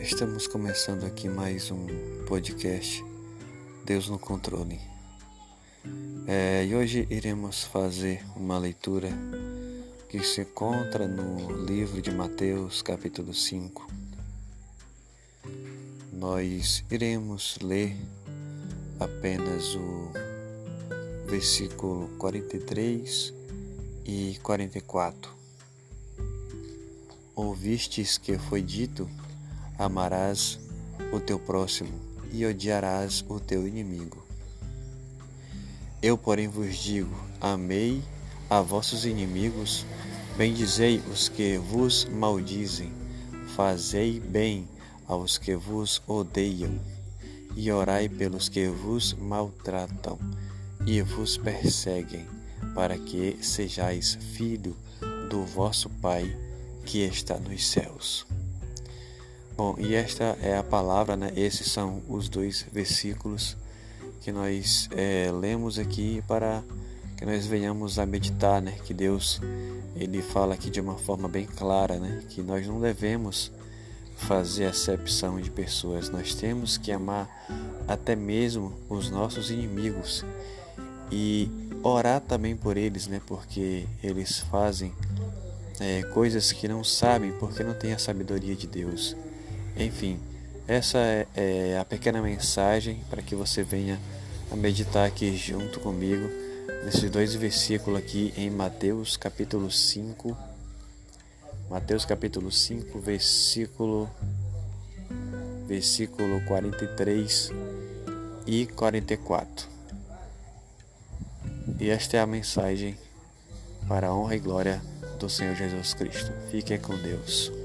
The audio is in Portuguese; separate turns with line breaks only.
Estamos começando aqui mais um podcast Deus no Controle. É, e hoje iremos fazer uma leitura que se encontra no livro de Mateus, capítulo 5. Nós iremos ler apenas o versículo 43 e 44. Ouvistes que foi dito amarás o teu próximo e odiarás o teu inimigo. Eu, porém, vos digo: amei a vossos inimigos, bendizei os que vos maldizem, fazei bem aos que vos odeiam, e orai pelos que vos maltratam e vos perseguem, para que sejais filho do vosso Pai que está nos céus. Bom, e esta é a palavra, né? Esses são os dois versículos que nós é, lemos aqui para que nós venhamos a meditar, né? Que Deus ele fala aqui de uma forma bem clara, né? Que nós não devemos fazer acepção de pessoas, nós temos que amar até mesmo os nossos inimigos e orar também por eles, né? Porque eles fazem é, coisas que não sabem porque não têm a sabedoria de Deus. Enfim, essa é, é a pequena mensagem para que você venha a meditar aqui junto comigo nesses dois versículos aqui em Mateus capítulo 5. Mateus capítulo 5, versículo versículo 43 e 44. E esta é a mensagem para a honra e glória do Senhor Jesus Cristo. Fique com Deus.